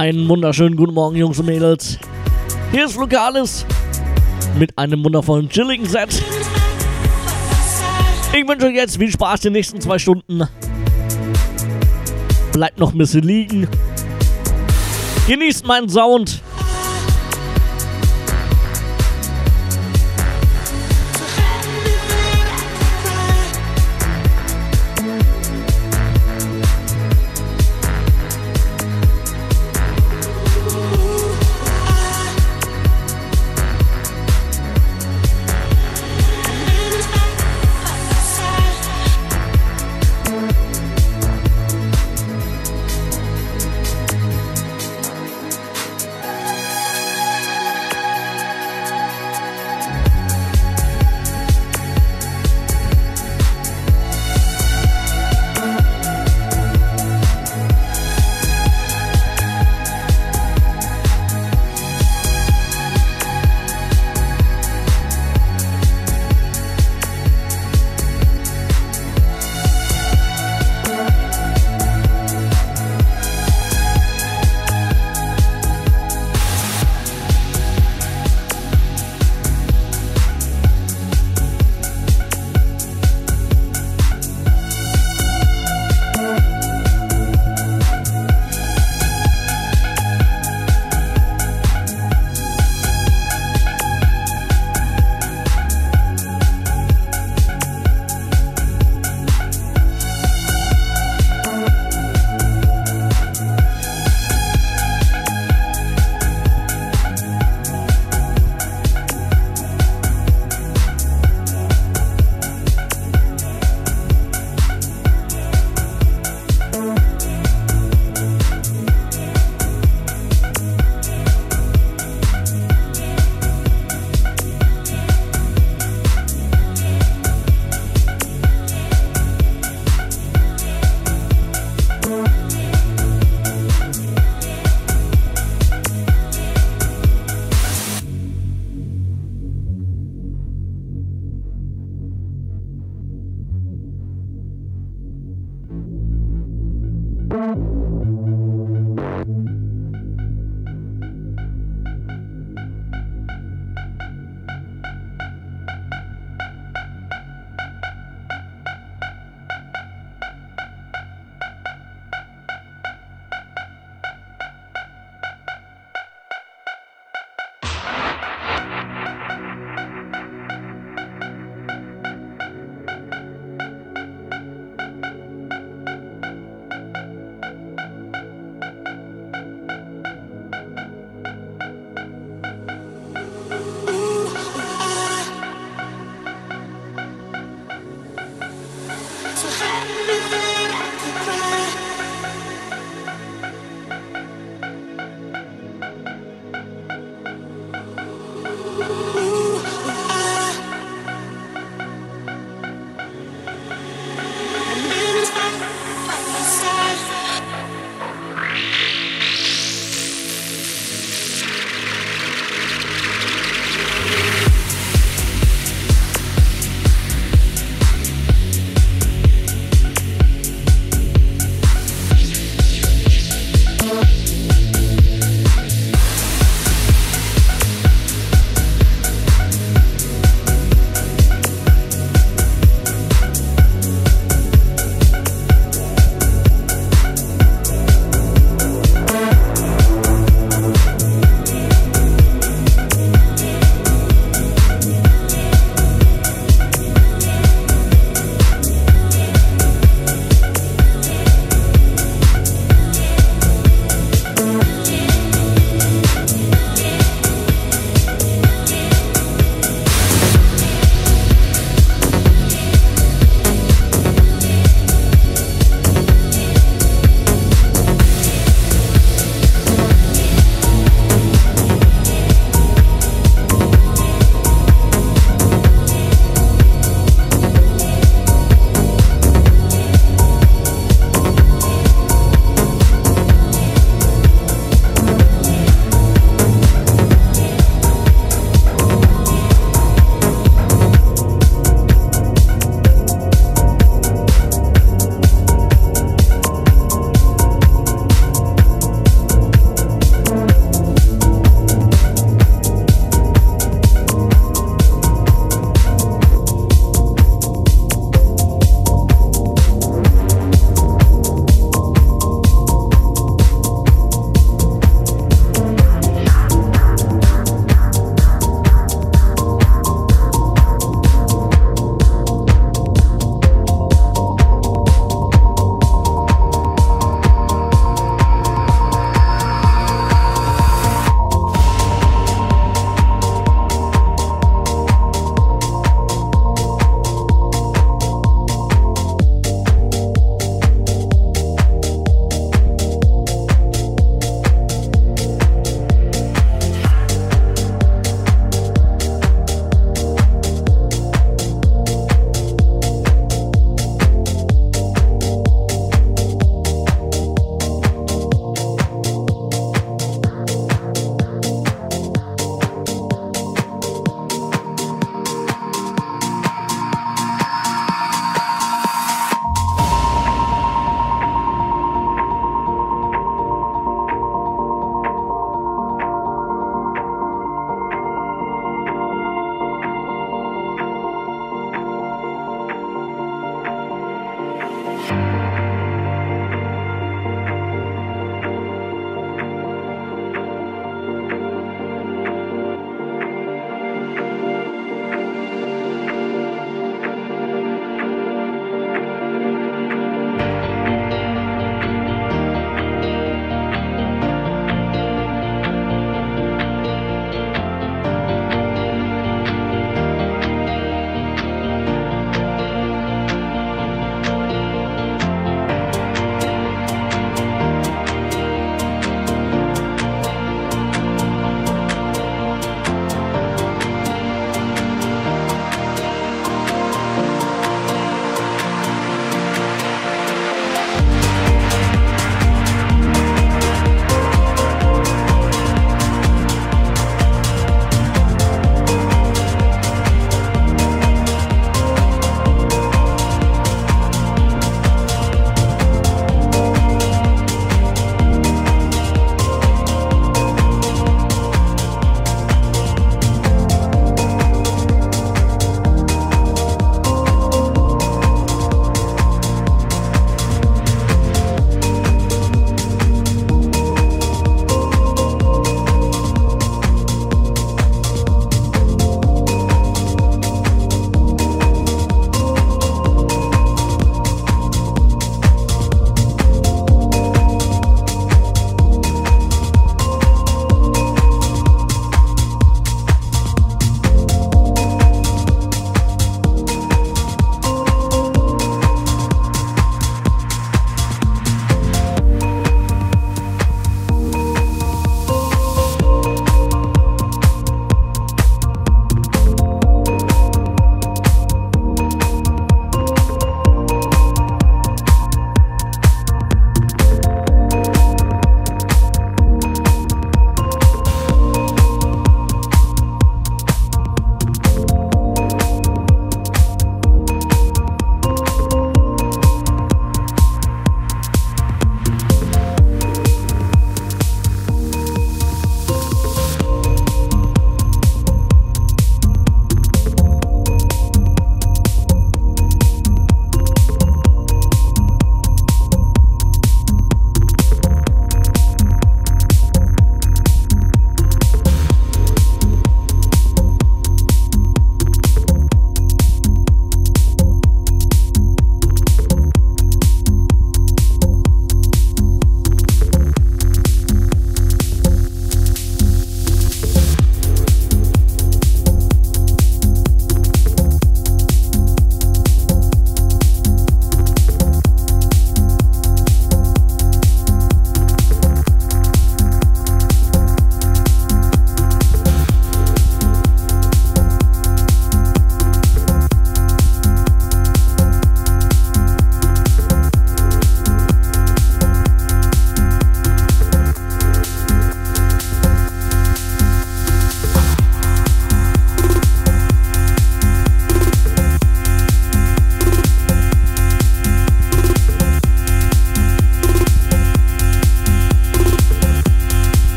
Einen wunderschönen guten Morgen, Jungs und Mädels. Hier ist Lokalis mit einem wundervollen chilligen Set. Ich wünsche euch jetzt viel Spaß die nächsten zwei Stunden. Bleibt noch ein bisschen liegen. Genießt meinen Sound.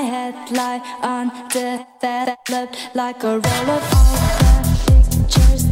my head lie undeveloped like a roll of all the pictures.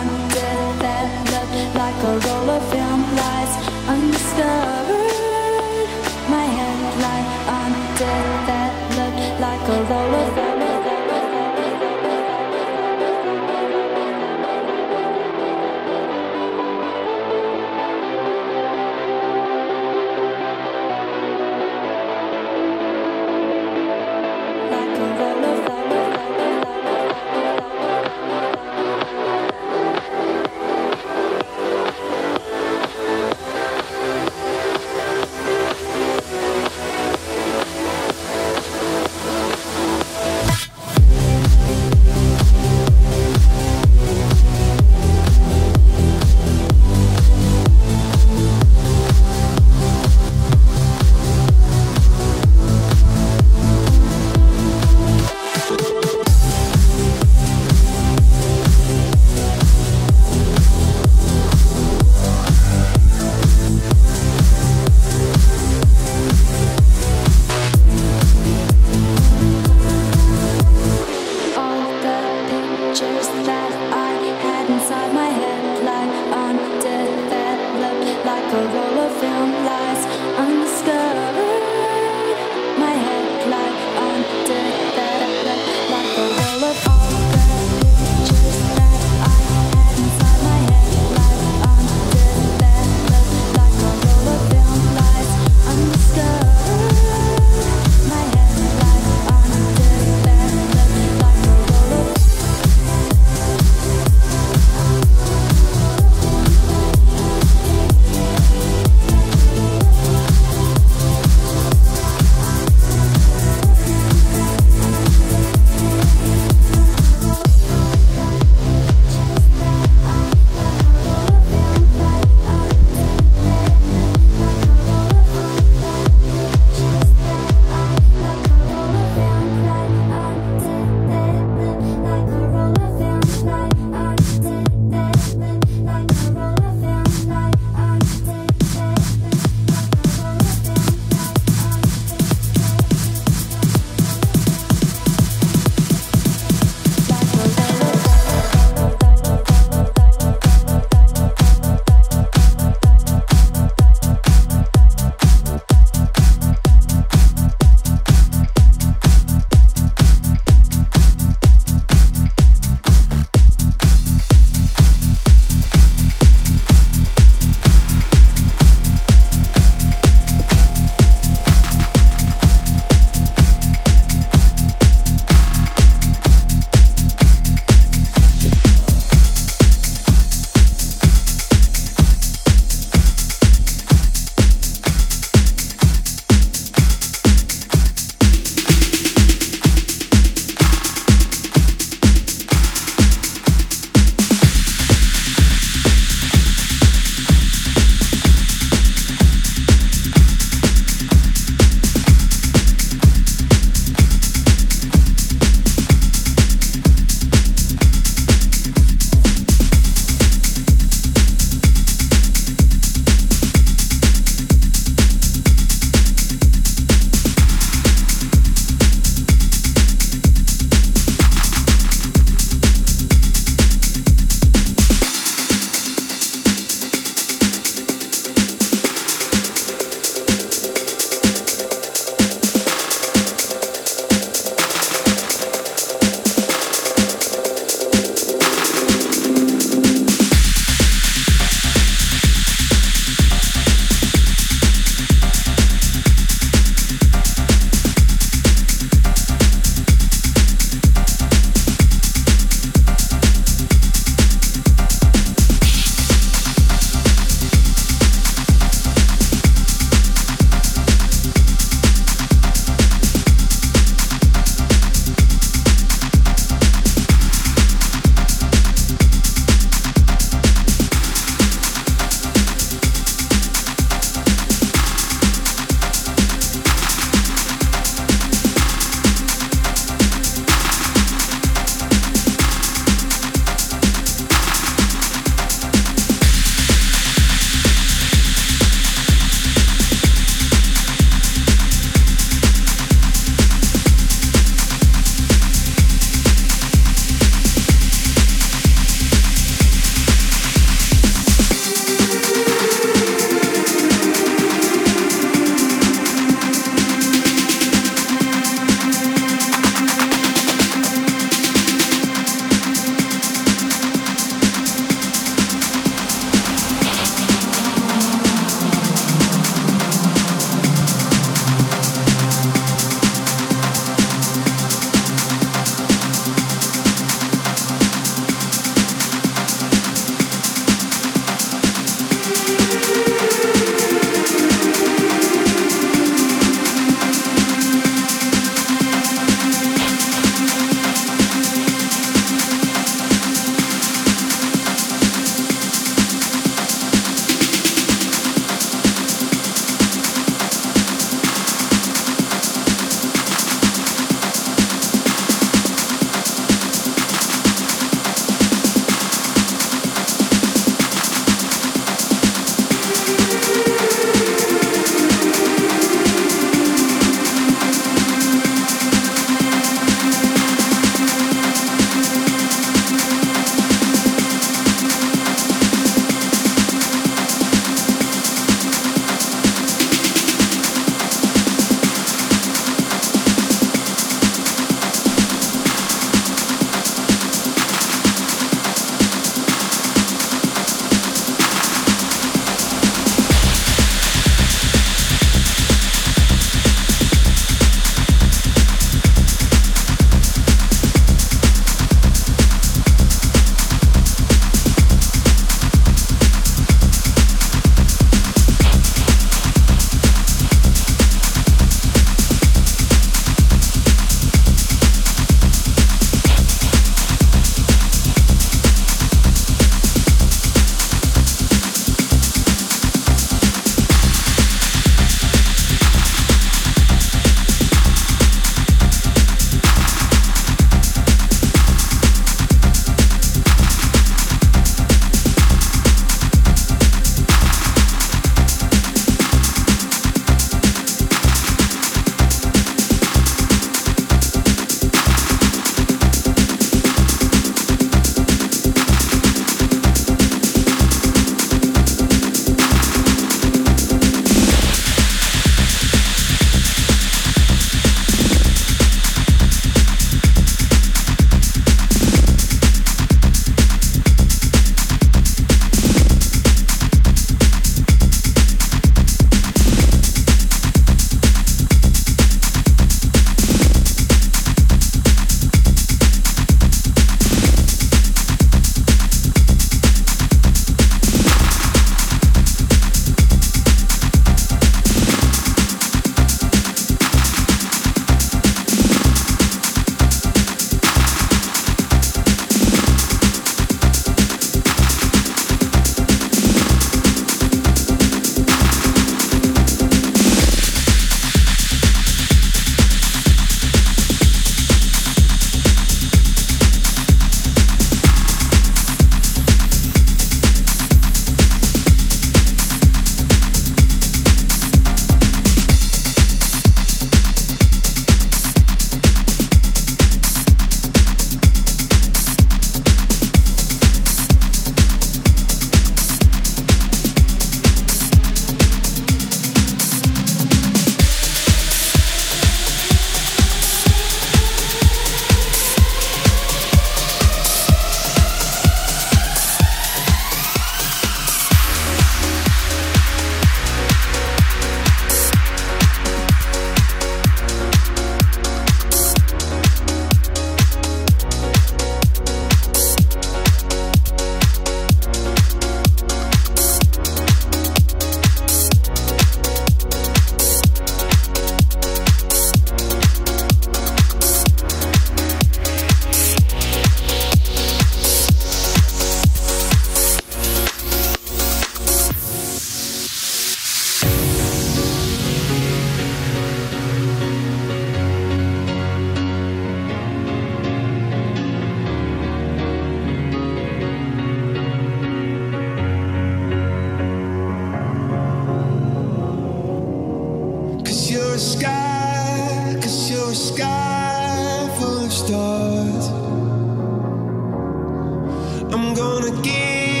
again.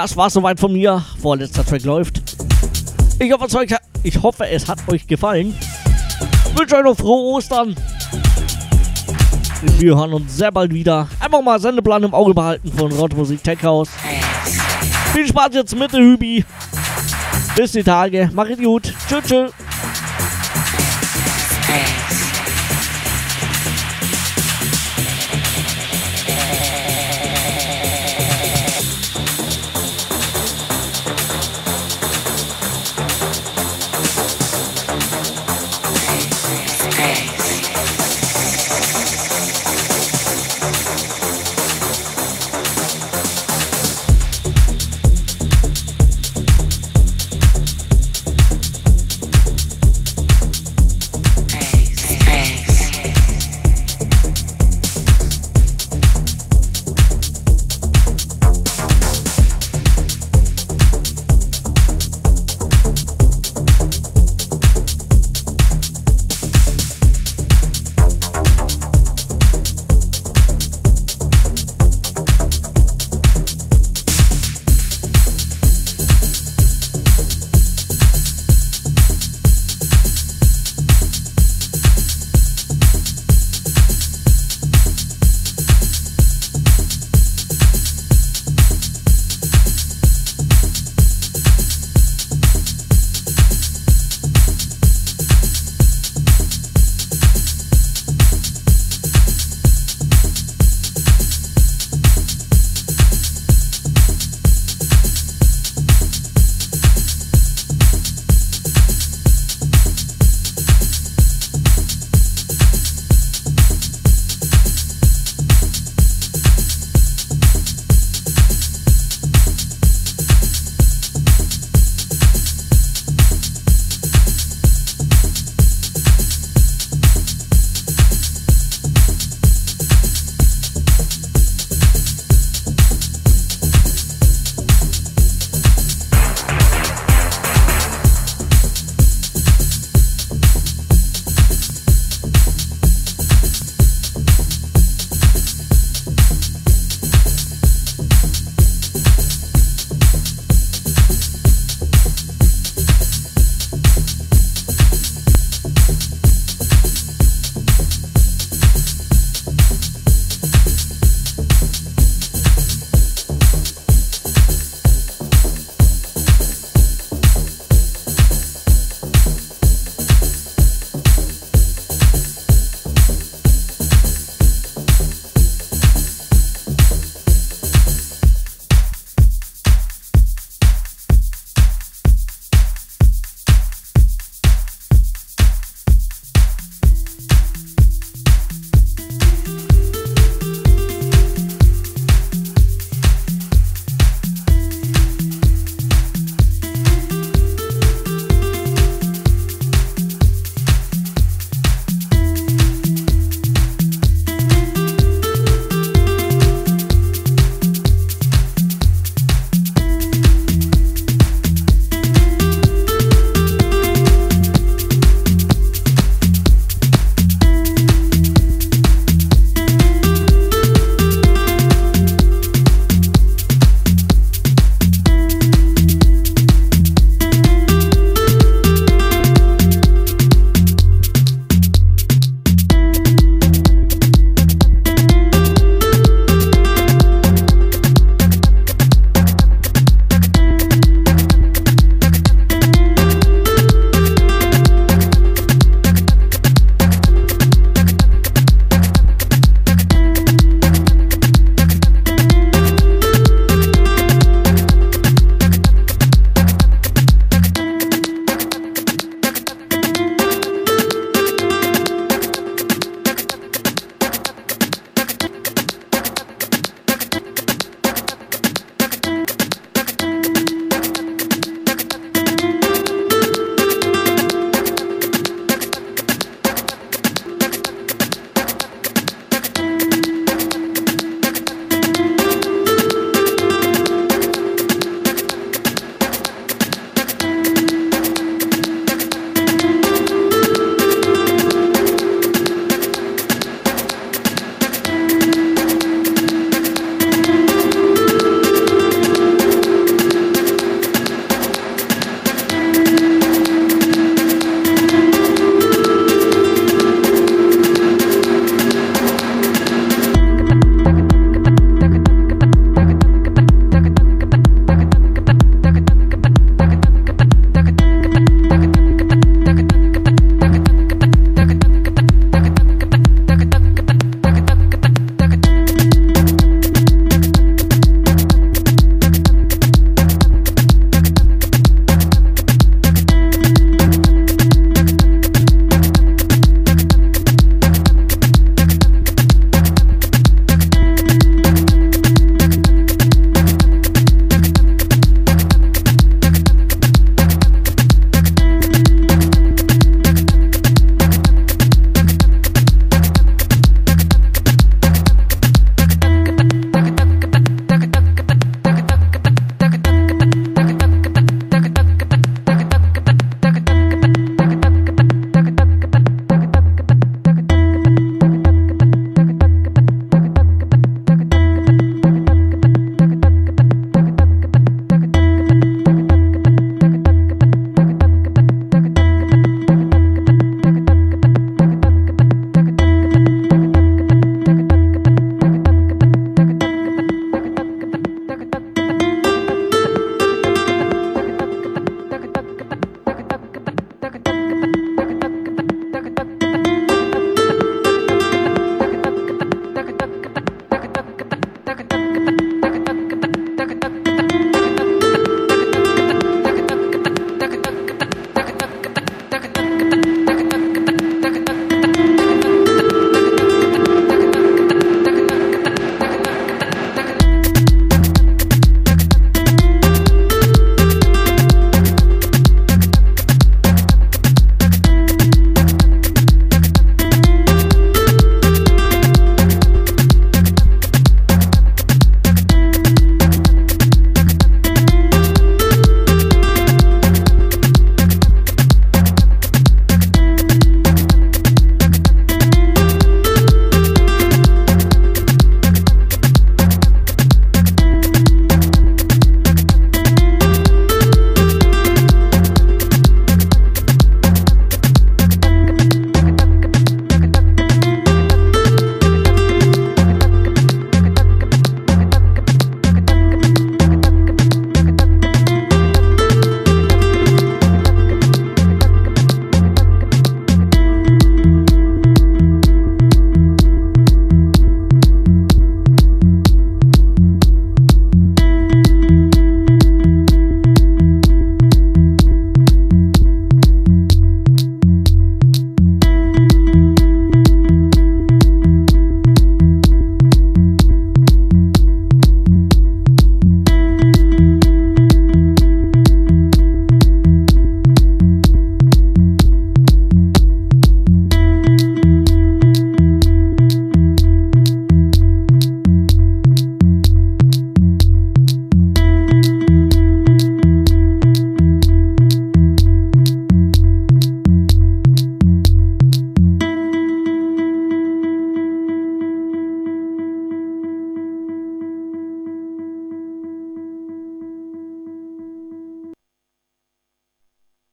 Das war's soweit von mir. Vorletzter Track läuft. Ich hoffe, es, euch, ich hoffe, es hat euch gefallen. Ich wünsche euch noch frohe Ostern. Wir hören uns sehr bald wieder. Einfach mal Sendeplan im Auge behalten von Rottmusik Tech House. Viel Spaß jetzt mit der Hübi. Bis die Tage. Macht gut. Tschüss, tschüss.